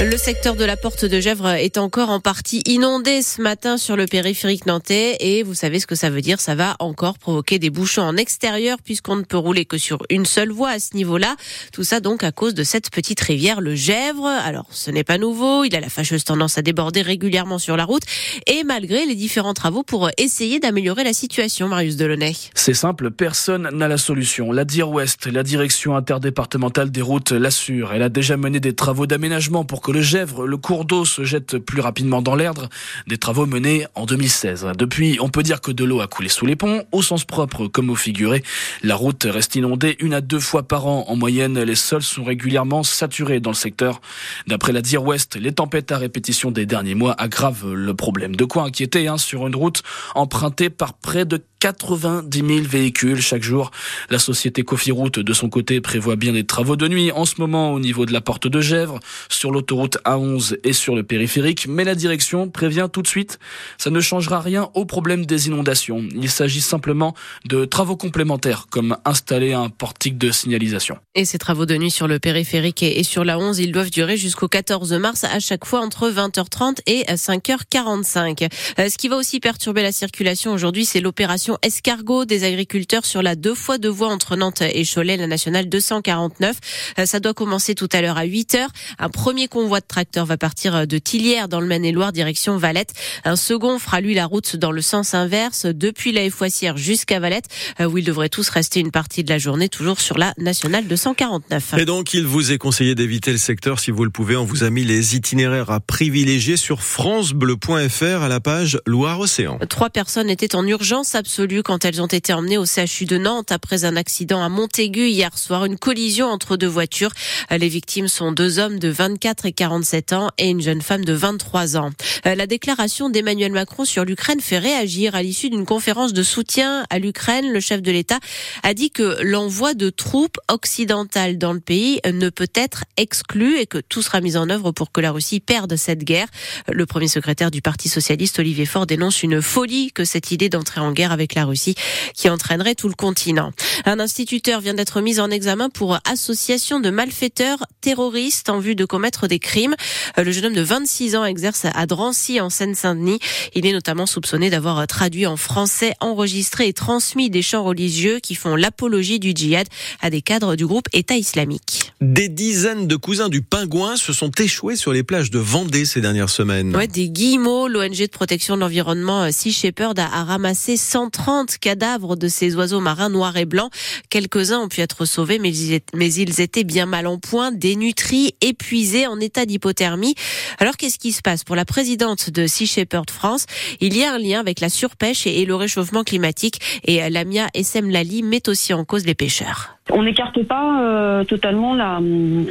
Le secteur de la porte de Gèvres est encore en partie inondé ce matin sur le périphérique nantais et vous savez ce que ça veut dire, ça va encore provoquer des bouchons en extérieur puisqu'on ne peut rouler que sur une seule voie à ce niveau-là. Tout ça donc à cause de cette petite rivière, le Gèvres. Alors ce n'est pas nouveau, il a la fâcheuse tendance à déborder régulièrement sur la route et malgré les différents travaux pour essayer d'améliorer la situation, Marius Delaunay. C'est simple, personne n'a la solution. La DIR Ouest, la direction interdépartementale des routes l'assure. Elle a déjà mené des travaux d'aménagement pour que le Gèvre, le cours d'eau, se jette plus rapidement dans l'Erdre. Des travaux menés en 2016. Depuis, on peut dire que de l'eau a coulé sous les ponts, au sens propre comme au figuré. La route reste inondée une à deux fois par an. En moyenne, les sols sont régulièrement saturés dans le secteur. D'après la DIR Ouest, les tempêtes à répétition des derniers mois aggravent le problème. De quoi inquiéter hein, sur une route empruntée par près de 90 000 véhicules chaque jour. La société Cofiroute, de son côté, prévoit bien des travaux de nuit en ce moment au niveau de la porte de Gèvres, sur l'autoroute A11 et sur le périphérique, mais la direction prévient tout de suite, ça ne changera rien au problème des inondations. Il s'agit simplement de travaux complémentaires, comme installer un portique de signalisation. Et ces travaux de nuit sur le périphérique et sur la 11, ils doivent durer jusqu'au 14 mars, à chaque fois entre 20h30 et 5h45. Euh, ce qui va aussi perturber la circulation aujourd'hui, c'est l'opération escargot des agriculteurs sur la deux fois deux voies entre Nantes et Cholet, la nationale 249. Euh, ça doit commencer tout à l'heure à 8 heures. Un premier convoi de tracteurs va partir de Tillières dans le Maine-et-Loire direction Valette. Un second fera lui la route dans le sens inverse depuis la Foissière jusqu'à Valette euh, où ils devraient tous rester une partie de la journée toujours sur la nationale 249. Et donc il vous est conseillé d'éviter le secteur si vous le pouvez. On vous a mis les itinéraires à privilégier sur francebleu.fr à la page Loire-Océan. Trois personnes étaient en urgence absolue quand elles ont été emmenées au CHU de Nantes après un accident à Montaigu hier soir, une collision entre deux voitures. Les victimes sont deux hommes de 24 et 47 ans et une jeune femme de 23 ans. Euh, la déclaration d'Emmanuel Macron sur l'Ukraine fait réagir à l'issue d'une conférence de soutien à l'Ukraine. Le chef de l'État a dit que l'envoi de troupes occidentales dans le pays ne peut être exclu et que tout sera mis en œuvre pour que la Russie perde cette guerre. Le premier secrétaire du Parti socialiste, Olivier Faure, dénonce une folie que cette idée d'entrer en guerre avec la Russie qui entraînerait tout le continent. Un instituteur vient d'être mis en examen pour association de malfaiteurs terroristes en vue de commettre des crimes. Le jeune homme de 26 ans exerce à Drancy en Seine-Saint-Denis. Il est notamment soupçonné d'avoir traduit en français, enregistré et transmis des chants religieux qui font l'apologie du djihad à des cadres du groupe État islamique. Des dizaines de cousins du pingouin se sont échoués sur les plages de Vendée ces dernières semaines. Ouais, des guillemots, l'ONG de protection de l'environnement euh, Sea Shepherd a ramassé 130 30 cadavres de ces oiseaux marins noirs et blancs. Quelques-uns ont pu être sauvés, mais ils étaient bien mal en point, dénutris, épuisés, en état d'hypothermie. Alors qu'est-ce qui se passe? Pour la présidente de Sea Shepherd France, il y a un lien avec la surpêche et le réchauffement climatique. Et Lamia Essem Lali met aussi en cause les pêcheurs. On n'écarte pas euh, totalement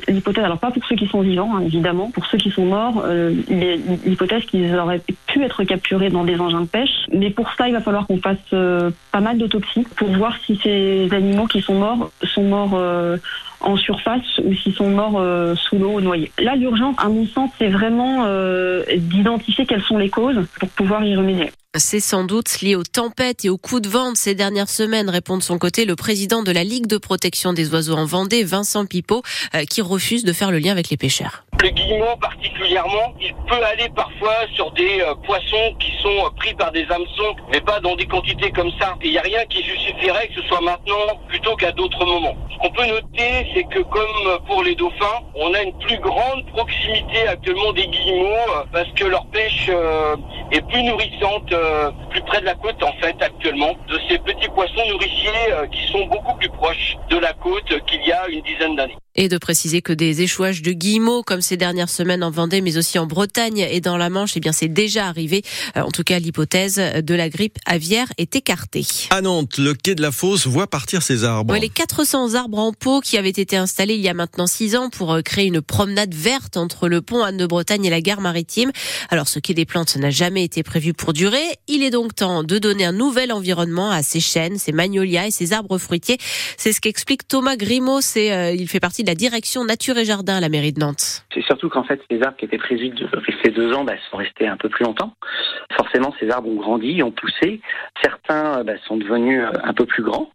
l'hypothèse, alors pas pour ceux qui sont vivants, hein, évidemment, pour ceux qui sont morts, euh, l'hypothèse qu'ils auraient pu être capturés dans des engins de pêche. Mais pour ça, il va falloir qu'on fasse euh, pas mal d'autopsies pour voir si ces animaux qui sont morts sont morts euh, en surface ou s'ils sont morts sous l'eau noyés. Là, l'urgence, à mon sens, c'est vraiment d'identifier quelles sont les causes pour pouvoir y remédier. C'est sans doute lié aux tempêtes et aux coups de vent de ces dernières semaines, répond de son côté le président de la Ligue de protection des oiseaux en Vendée, Vincent Pipeau, euh, qui refuse de faire le lien avec les pêcheurs. Le guillemot particulièrement, il peut aller parfois sur des euh, poissons qui sont euh, pris par des hameçons, mais pas dans des quantités comme ça. Il n'y a rien qui justifierait que ce soit maintenant plutôt qu'à d'autres moments. Ce qu'on peut noter, c'est que comme pour les dauphins, on a une plus grande proximité actuellement des guillemots parce que leur pêche est plus nourrissante euh, plus près de la côte en fait actuellement, de ces petits poissons nourriciers euh, qui sont beaucoup plus proches de la côte qu'il y a une dizaine d'années. Et de préciser que des échouages de guillemots, comme ces dernières semaines en Vendée, mais aussi en Bretagne et dans la Manche, eh bien, c'est déjà arrivé. Euh, en tout cas, l'hypothèse de la grippe aviaire est écartée. À Nantes, le quai de la Fosse voit partir ses arbres. les 400 arbres en pot qui avaient été installés il y a maintenant 6 ans pour euh, créer une promenade verte entre le pont Anne-de-Bretagne et la gare maritime. Alors, ce quai des plantes n'a jamais été prévu pour durer. Il est donc temps de donner un nouvel environnement à ces chênes, ces magnolias et ces arbres fruitiers. C'est ce qu'explique Thomas Grimaud. C'est, euh, il fait partie de la direction Nature et Jardin à la mairie de Nantes. C'est surtout qu'en fait, les arbres qui étaient prévus de rester deux ans bah, sont restés un peu plus longtemps. Forcément, ces arbres ont grandi, ont poussé. Certains bah, sont devenus euh, un peu plus grands.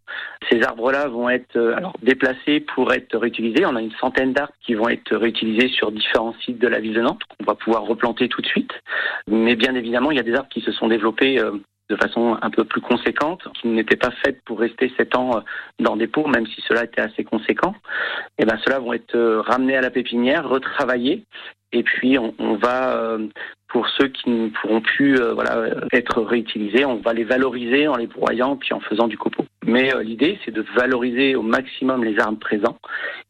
Ces arbres-là vont être euh, alors déplacés pour être réutilisés. On a une centaine d'arbres qui vont être réutilisés sur différents sites de la ville de Nantes qu'on va pouvoir replanter tout de suite. Mais bien évidemment, il y a des arbres qui se sont développés euh, de façon un peu plus conséquente, qui n'étaient pas faites pour rester sept ans euh, dans des pots, même si cela était assez conséquent. Et ben, ceux-là vont être ramenés à la pépinière, retravaillés, et puis on, va pour ceux qui ne pourront plus euh, voilà, être réutilisés, on va les valoriser en les broyant puis en faisant du copeau. Mais euh, l'idée, c'est de valoriser au maximum les arbres présents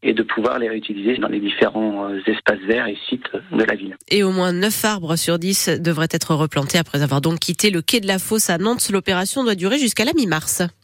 et de pouvoir les réutiliser dans les différents euh, espaces verts et sites de la ville. Et au moins 9 arbres sur 10 devraient être replantés après avoir donc quitté le quai de la Fosse à Nantes. L'opération doit durer jusqu'à la mi-mars.